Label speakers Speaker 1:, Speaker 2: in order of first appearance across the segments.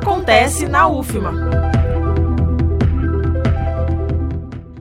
Speaker 1: acontece na UFMA.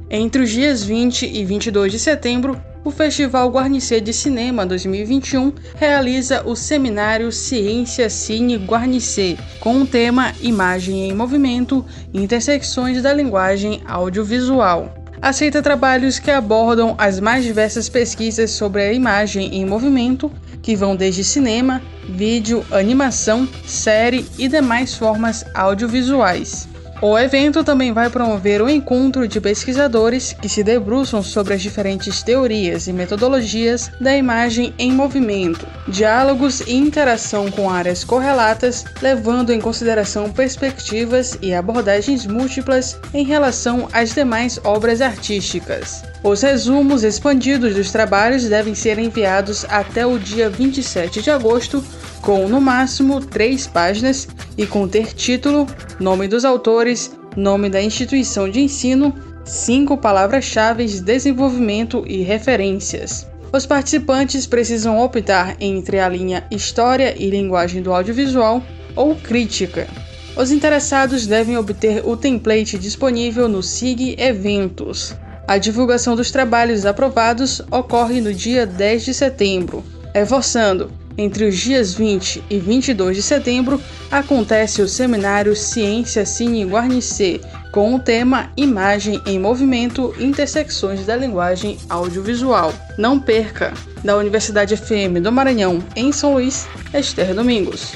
Speaker 2: Entre os dias 20 e 22 de setembro, o Festival Guarnicê de Cinema 2021 realiza o seminário Ciência Cine Guarnicê, com o tema Imagem em Movimento Intersecções da Linguagem Audiovisual. Aceita trabalhos que abordam as mais diversas pesquisas sobre a imagem em movimento, que vão desde cinema, vídeo, animação, série e demais formas audiovisuais. O evento também vai promover o encontro de pesquisadores que se debruçam sobre as diferentes teorias e metodologias da imagem em movimento, diálogos e interação com áreas correlatas, levando em consideração perspectivas e abordagens múltiplas em relação às demais obras artísticas. Os resumos expandidos dos trabalhos devem ser enviados até o dia 27 de agosto com no máximo três páginas e conter título, nome dos autores, nome da instituição de ensino, cinco palavras-chave, desenvolvimento e referências. Os participantes precisam optar entre a linha História e Linguagem do Audiovisual ou Crítica. Os interessados devem obter o template disponível no SIG Eventos. A divulgação dos trabalhos aprovados ocorre no dia 10 de setembro. Reforçando, entre os dias 20 e 22 de setembro, acontece o seminário Ciência Cine Guarnicê, com o tema Imagem em Movimento Intersecções da Linguagem Audiovisual. Não perca! Da Universidade FM do Maranhão, em São Luís, Esther Domingos.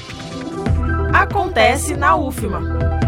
Speaker 1: Acontece na UFMA.